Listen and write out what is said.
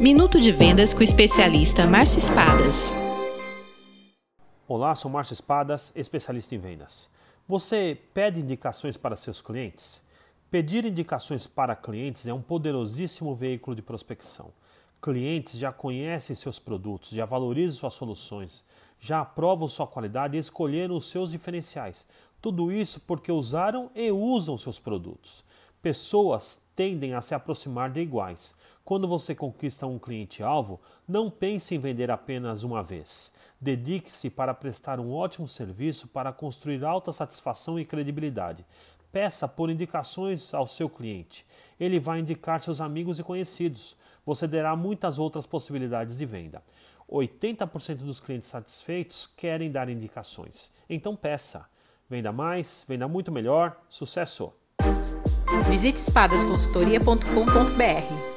Minuto de Vendas com o especialista Márcio Espadas. Olá, sou Márcio Espadas, especialista em vendas. Você pede indicações para seus clientes? Pedir indicações para clientes é um poderosíssimo veículo de prospecção. Clientes já conhecem seus produtos, já valorizam suas soluções, já aprovam sua qualidade e escolheram os seus diferenciais. Tudo isso porque usaram e usam seus produtos. Pessoas tendem a se aproximar de iguais. Quando você conquista um cliente-alvo, não pense em vender apenas uma vez. Dedique-se para prestar um ótimo serviço para construir alta satisfação e credibilidade. Peça por indicações ao seu cliente. Ele vai indicar seus amigos e conhecidos. Você terá muitas outras possibilidades de venda. 80% dos clientes satisfeitos querem dar indicações. Então peça. Venda mais, venda muito melhor. Sucesso! Visite espadasconsultoria.com.br